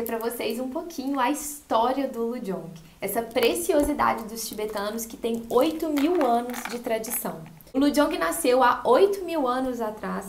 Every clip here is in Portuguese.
trazer para vocês um pouquinho a história do Lujong, essa preciosidade dos tibetanos que tem 8 mil anos de tradição. O Lujong nasceu há 8 mil anos atrás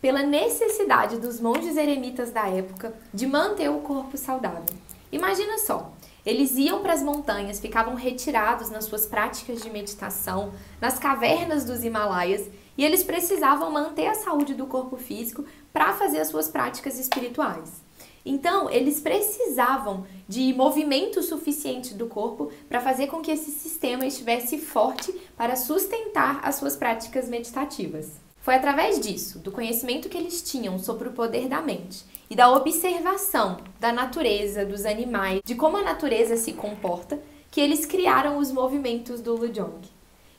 pela necessidade dos monges eremitas da época de manter o corpo saudável. Imagina só, eles iam para as montanhas, ficavam retirados nas suas práticas de meditação, nas cavernas dos Himalaias, e eles precisavam manter a saúde do corpo físico para fazer as suas práticas espirituais. Então, eles precisavam de movimento suficiente do corpo para fazer com que esse sistema estivesse forte para sustentar as suas práticas meditativas. Foi através disso, do conhecimento que eles tinham sobre o poder da mente e da observação da natureza, dos animais, de como a natureza se comporta, que eles criaram os movimentos do Lujong.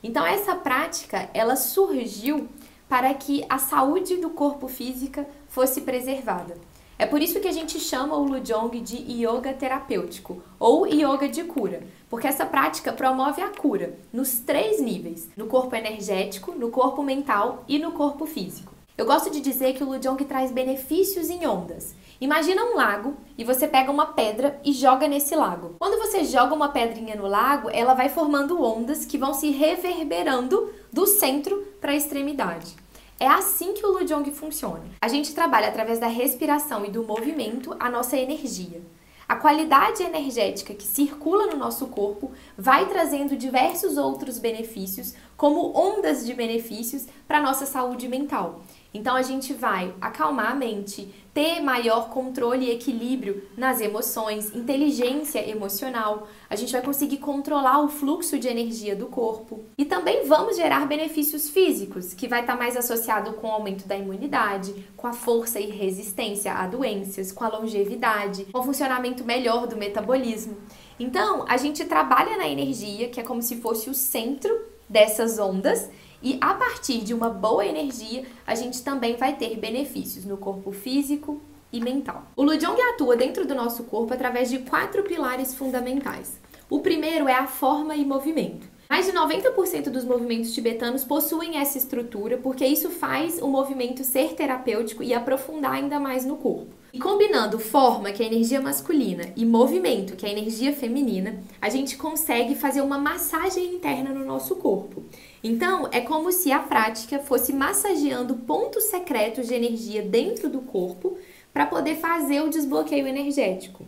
Então essa prática, ela surgiu para que a saúde do corpo física fosse preservada. É por isso que a gente chama o Lujong de yoga terapêutico ou yoga de cura, porque essa prática promove a cura nos três níveis: no corpo energético, no corpo mental e no corpo físico. Eu gosto de dizer que o Lujong traz benefícios em ondas. Imagina um lago e você pega uma pedra e joga nesse lago. Quando você joga uma pedrinha no lago, ela vai formando ondas que vão se reverberando do centro para a extremidade. É assim que o Lujong funciona. A gente trabalha através da respiração e do movimento a nossa energia. A qualidade energética que circula no nosso corpo vai trazendo diversos outros benefícios, como ondas de benefícios para a nossa saúde mental. Então a gente vai acalmar a mente, ter maior controle e equilíbrio nas emoções, inteligência emocional. A gente vai conseguir controlar o fluxo de energia do corpo e também vamos gerar benefícios físicos, que vai estar mais associado com o aumento da imunidade, com a força e resistência a doenças, com a longevidade, com o funcionamento melhor do metabolismo. Então, a gente trabalha na energia, que é como se fosse o centro dessas ondas e a partir de uma boa energia, a gente também vai ter benefícios no corpo físico e mental. O Lujong atua dentro do nosso corpo através de quatro pilares fundamentais. O primeiro é a forma e movimento. Mais de 90% dos movimentos tibetanos possuem essa estrutura, porque isso faz o movimento ser terapêutico e aprofundar ainda mais no corpo. E combinando forma, que é a energia masculina, e movimento, que é a energia feminina, a gente consegue fazer uma massagem interna no nosso corpo. Então, é como se a prática fosse massageando pontos secretos de energia dentro do corpo para poder fazer o desbloqueio energético.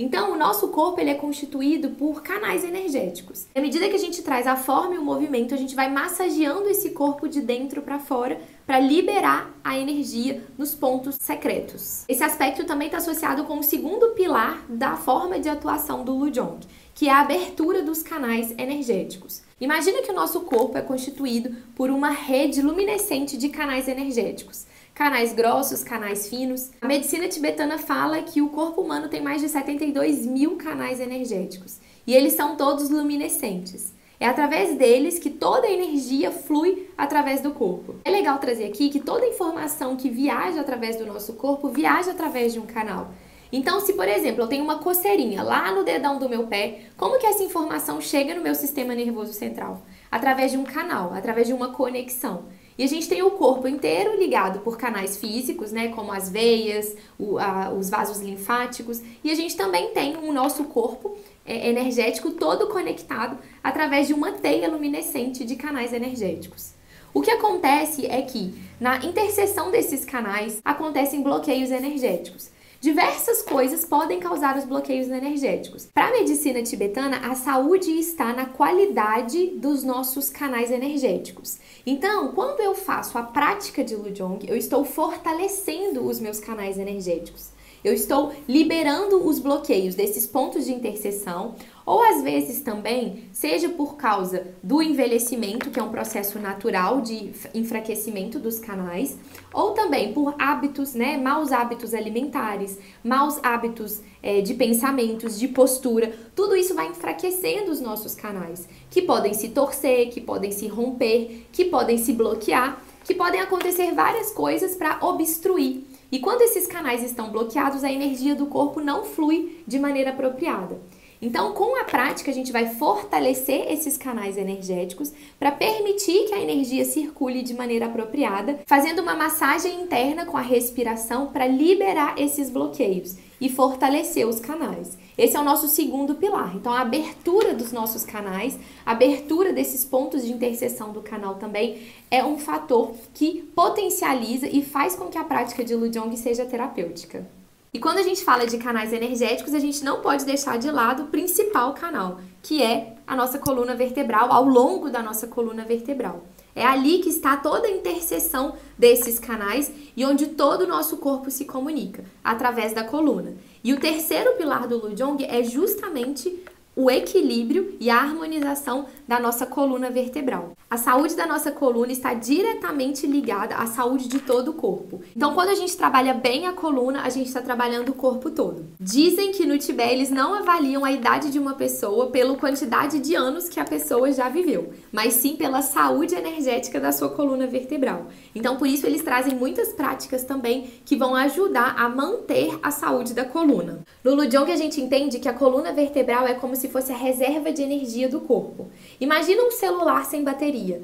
Então, o nosso corpo ele é constituído por canais energéticos. À medida que a gente traz a forma e o movimento, a gente vai massageando esse corpo de dentro para fora para liberar a energia nos pontos secretos. Esse aspecto também está associado com o segundo pilar da forma de atuação do Lujong, que é a abertura dos canais energéticos. Imagina que o nosso corpo é constituído por uma rede luminescente de canais energéticos canais grossos, canais finos. A medicina tibetana fala que o corpo humano tem mais de 72 mil canais energéticos e eles são todos luminescentes. É através deles que toda a energia flui através do corpo. É legal trazer aqui que toda informação que viaja através do nosso corpo viaja através de um canal. Então, se por exemplo eu tenho uma coceirinha lá no dedão do meu pé, como que essa informação chega no meu sistema nervoso central? Através de um canal, através de uma conexão. E a gente tem o corpo inteiro ligado por canais físicos, né, como as veias, o, a, os vasos linfáticos, e a gente também tem o nosso corpo é, energético todo conectado através de uma teia luminescente de canais energéticos. O que acontece é que na interseção desses canais acontecem bloqueios energéticos. Diversas coisas podem causar os bloqueios energéticos. Para a medicina tibetana, a saúde está na qualidade dos nossos canais energéticos. Então, quando eu faço a prática de Lujong, eu estou fortalecendo os meus canais energéticos. Eu estou liberando os bloqueios desses pontos de interseção, ou às vezes também, seja por causa do envelhecimento, que é um processo natural de enfraquecimento dos canais, ou também por hábitos, né, maus hábitos alimentares, maus hábitos é, de pensamentos, de postura, tudo isso vai enfraquecendo os nossos canais, que podem se torcer, que podem se romper, que podem se bloquear, que podem acontecer várias coisas para obstruir e quando esses canais estão bloqueados, a energia do corpo não flui de maneira apropriada. Então, com a prática, a gente vai fortalecer esses canais energéticos para permitir que a energia circule de maneira apropriada, fazendo uma massagem interna com a respiração para liberar esses bloqueios e fortalecer os canais. Esse é o nosso segundo pilar. Então, a abertura dos nossos canais, a abertura desses pontos de interseção do canal também é um fator que potencializa e faz com que a prática de Lujong seja terapêutica. E quando a gente fala de canais energéticos, a gente não pode deixar de lado o principal canal, que é a nossa coluna vertebral, ao longo da nossa coluna vertebral. É ali que está toda a interseção desses canais e onde todo o nosso corpo se comunica, através da coluna. E o terceiro pilar do Lujong é justamente o equilíbrio e a harmonização da nossa coluna vertebral. A saúde da nossa coluna está diretamente ligada à saúde de todo o corpo. Então, quando a gente trabalha bem a coluna, a gente está trabalhando o corpo todo. Dizem que no Tibete eles não avaliam a idade de uma pessoa pela quantidade de anos que a pessoa já viveu, mas sim pela saúde energética da sua coluna vertebral. Então, por isso eles trazem muitas práticas também que vão ajudar a manter a saúde da coluna. No Lujong a gente entende que a coluna vertebral é como se se fosse a reserva de energia do corpo. Imagina um celular sem bateria.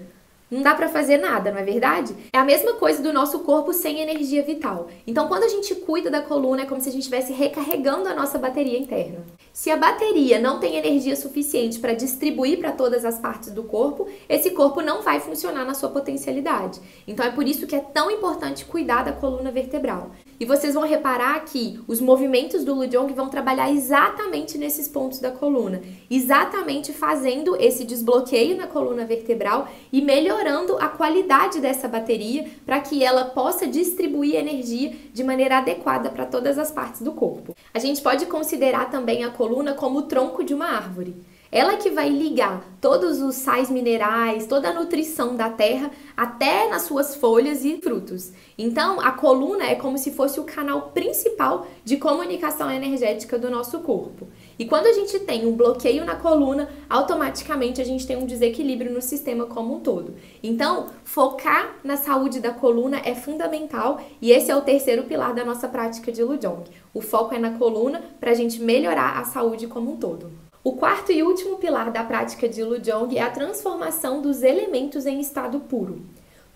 Não dá para fazer nada, não é verdade? É a mesma coisa do nosso corpo sem energia vital. Então, quando a gente cuida da coluna, é como se a gente estivesse recarregando a nossa bateria interna. Se a bateria não tem energia suficiente para distribuir para todas as partes do corpo, esse corpo não vai funcionar na sua potencialidade. Então, é por isso que é tão importante cuidar da coluna vertebral. E vocês vão reparar que os movimentos do Lujong vão trabalhar exatamente nesses pontos da coluna, exatamente fazendo esse desbloqueio na coluna vertebral e melhorando a qualidade dessa bateria para que ela possa distribuir energia de maneira adequada para todas as partes do corpo. A gente pode considerar também a coluna como o tronco de uma árvore. Ela que vai ligar todos os sais minerais, toda a nutrição da terra até nas suas folhas e frutos. Então, a coluna é como se fosse o canal principal de comunicação energética do nosso corpo. E quando a gente tem um bloqueio na coluna, automaticamente a gente tem um desequilíbrio no sistema como um todo. Então, focar na saúde da coluna é fundamental e esse é o terceiro pilar da nossa prática de Lujong. O foco é na coluna para a gente melhorar a saúde como um todo. O quarto e último pilar da prática de Lujong é a transformação dos elementos em estado puro.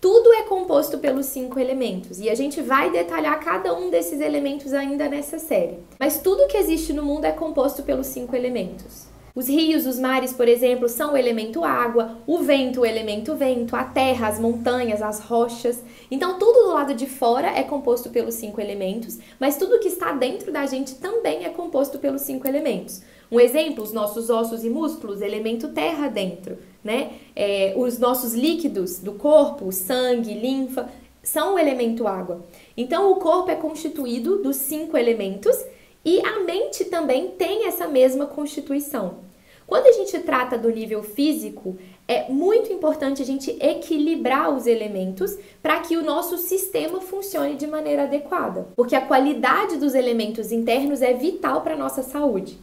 Tudo é composto pelos cinco elementos e a gente vai detalhar cada um desses elementos ainda nessa série. Mas tudo que existe no mundo é composto pelos cinco elementos. Os rios, os mares, por exemplo, são o elemento água, o vento, o elemento vento, a terra, as montanhas, as rochas. Então, tudo do lado de fora é composto pelos cinco elementos, mas tudo que está dentro da gente também é composto pelos cinco elementos. Um exemplo, os nossos ossos e músculos, elemento terra dentro, né? É, os nossos líquidos do corpo, sangue, linfa, são o elemento água. Então, o corpo é constituído dos cinco elementos e a mente também tem essa mesma constituição. Quando a gente trata do nível físico, é muito importante a gente equilibrar os elementos para que o nosso sistema funcione de maneira adequada, porque a qualidade dos elementos internos é vital para a nossa saúde.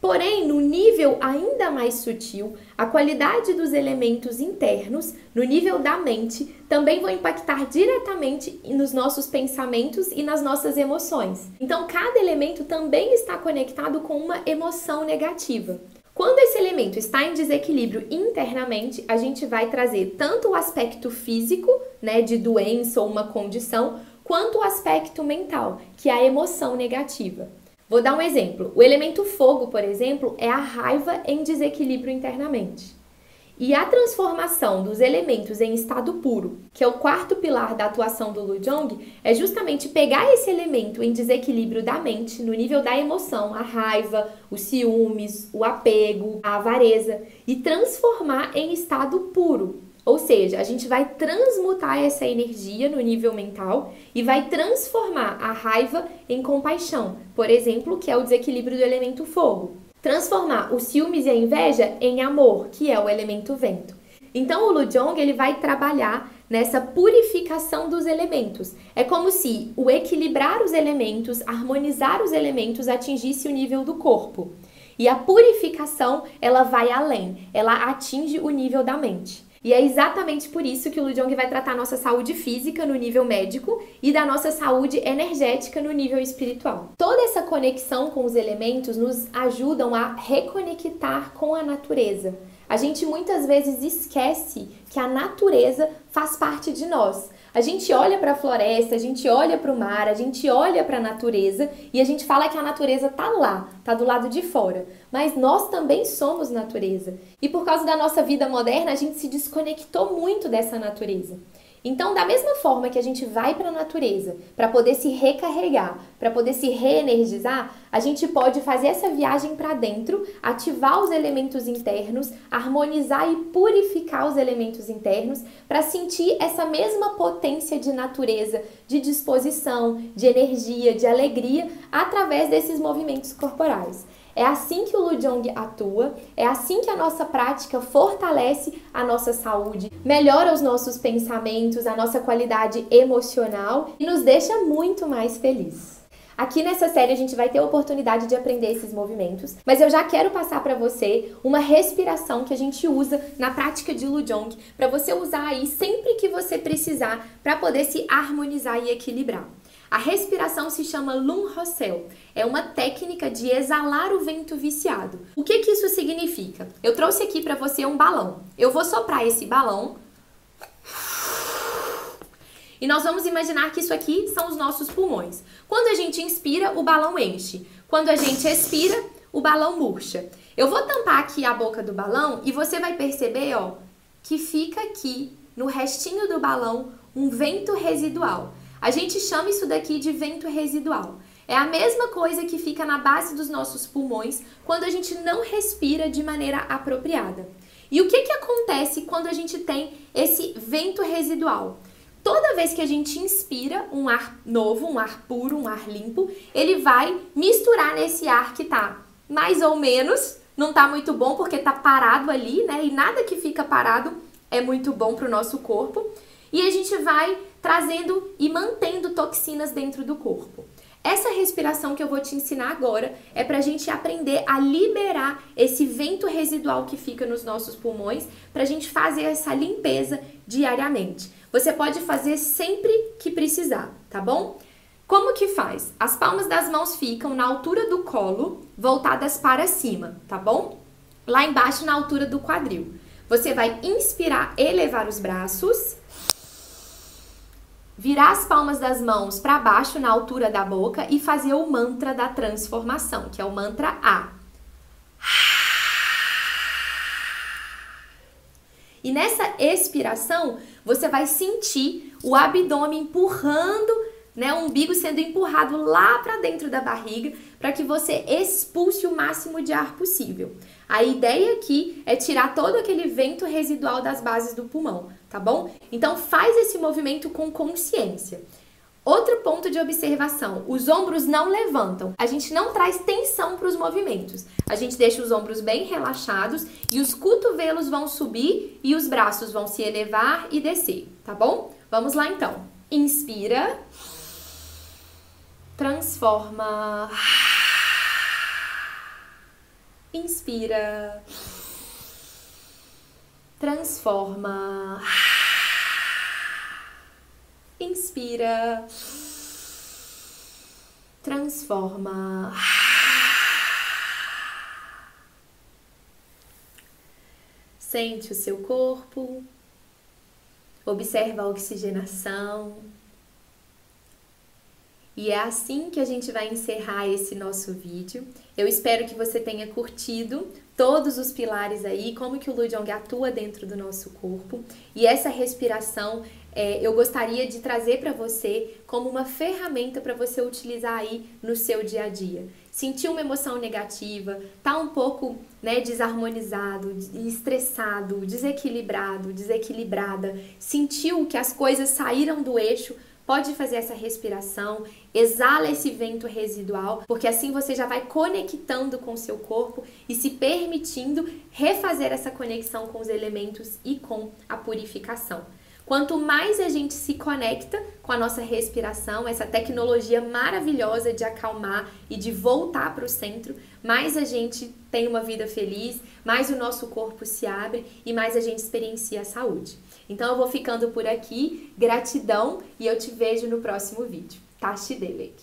Porém, no nível ainda mais sutil, a qualidade dos elementos internos, no nível da mente, também vão impactar diretamente nos nossos pensamentos e nas nossas emoções. Então, cada elemento também está conectado com uma emoção negativa. Quando esse elemento está em desequilíbrio internamente, a gente vai trazer tanto o aspecto físico, né, de doença ou uma condição, quanto o aspecto mental, que é a emoção negativa. Vou dar um exemplo. O elemento fogo, por exemplo, é a raiva em desequilíbrio internamente. E a transformação dos elementos em estado puro, que é o quarto pilar da atuação do Lujong, é justamente pegar esse elemento em desequilíbrio da mente, no nível da emoção, a raiva, os ciúmes, o apego, a avareza, e transformar em estado puro, ou seja, a gente vai transmutar essa energia no nível mental e vai transformar a raiva em compaixão, por exemplo, que é o desequilíbrio do elemento fogo. Transformar os ciúmes e a inveja em amor, que é o elemento vento. Então o Lujong ele vai trabalhar nessa purificação dos elementos. É como se o equilibrar os elementos, harmonizar os elementos atingisse o nível do corpo. E a purificação, ela vai além, ela atinge o nível da mente. E é exatamente por isso que o Lujong vai tratar a nossa saúde física no nível médico e da nossa saúde energética no nível espiritual. Toda essa conexão com os elementos nos ajudam a reconectar com a natureza. A gente muitas vezes esquece que a natureza faz parte de nós. A gente olha para a floresta, a gente olha para o mar, a gente olha para a natureza e a gente fala que a natureza tá lá, tá do lado de fora. Mas nós também somos natureza. E por causa da nossa vida moderna, a gente se desconectou muito dessa natureza. Então, da mesma forma que a gente vai para a natureza para poder se recarregar, para poder se reenergizar, a gente pode fazer essa viagem para dentro, ativar os elementos internos, harmonizar e purificar os elementos internos para sentir essa mesma potência de natureza, de disposição, de energia, de alegria através desses movimentos corporais. É assim que o Lujong atua, é assim que a nossa prática fortalece a nossa saúde, melhora os nossos pensamentos, a nossa qualidade emocional e nos deixa muito mais felizes. Aqui nessa série a gente vai ter a oportunidade de aprender esses movimentos, mas eu já quero passar para você uma respiração que a gente usa na prática de Lujong, para você usar aí sempre que você precisar para poder se harmonizar e equilibrar. A respiração se chama Lung Hossel. É uma técnica de exalar o vento viciado. O que, que isso significa? Eu trouxe aqui para você um balão. Eu vou soprar esse balão. E nós vamos imaginar que isso aqui são os nossos pulmões. Quando a gente inspira, o balão enche. Quando a gente expira, o balão murcha. Eu vou tampar aqui a boca do balão e você vai perceber, ó, que fica aqui no restinho do balão um vento residual. A gente chama isso daqui de vento residual. É a mesma coisa que fica na base dos nossos pulmões quando a gente não respira de maneira apropriada. E o que, que acontece quando a gente tem esse vento residual? Toda vez que a gente inspira um ar novo, um ar puro, um ar limpo, ele vai misturar nesse ar que tá mais ou menos, não tá muito bom porque tá parado ali, né? E nada que fica parado é muito bom para o nosso corpo. E a gente vai trazendo e mantendo toxinas dentro do corpo. Essa respiração que eu vou te ensinar agora é para a gente aprender a liberar esse vento residual que fica nos nossos pulmões, para a gente fazer essa limpeza diariamente. Você pode fazer sempre que precisar, tá bom? Como que faz? As palmas das mãos ficam na altura do colo, voltadas para cima, tá bom? Lá embaixo, na altura do quadril. Você vai inspirar, elevar os braços virar as palmas das mãos para baixo na altura da boca e fazer o mantra da transformação, que é o mantra A. E nessa expiração, você vai sentir o abdômen empurrando, né, o umbigo sendo empurrado lá para dentro da barriga, para que você expulse o máximo de ar possível. A ideia aqui é tirar todo aquele vento residual das bases do pulmão, tá bom? Então faz esse movimento com consciência. Outro ponto de observação: os ombros não levantam. A gente não traz tensão para os movimentos. A gente deixa os ombros bem relaxados e os cotovelos vão subir e os braços vão se elevar e descer, tá bom? Vamos lá então. Inspira. Transforma. Inspira. Transforma. Inspira. Transforma. Sente o seu corpo. Observa a oxigenação. E é assim que a gente vai encerrar esse nosso vídeo. Eu espero que você tenha curtido todos os pilares aí, como que o Lujong atua dentro do nosso corpo. E essa respiração é, eu gostaria de trazer para você como uma ferramenta para você utilizar aí no seu dia a dia. Sentiu uma emoção negativa, tá um pouco né, desarmonizado, estressado, desequilibrado, desequilibrada, sentiu que as coisas saíram do eixo, Pode fazer essa respiração, exala esse vento residual, porque assim você já vai conectando com o seu corpo e se permitindo refazer essa conexão com os elementos e com a purificação. Quanto mais a gente se conecta com a nossa respiração, essa tecnologia maravilhosa de acalmar e de voltar para o centro, mais a gente tem uma vida feliz, mais o nosso corpo se abre e mais a gente experiencia a saúde. Então eu vou ficando por aqui, gratidão e eu te vejo no próximo vídeo. Tashi Delek.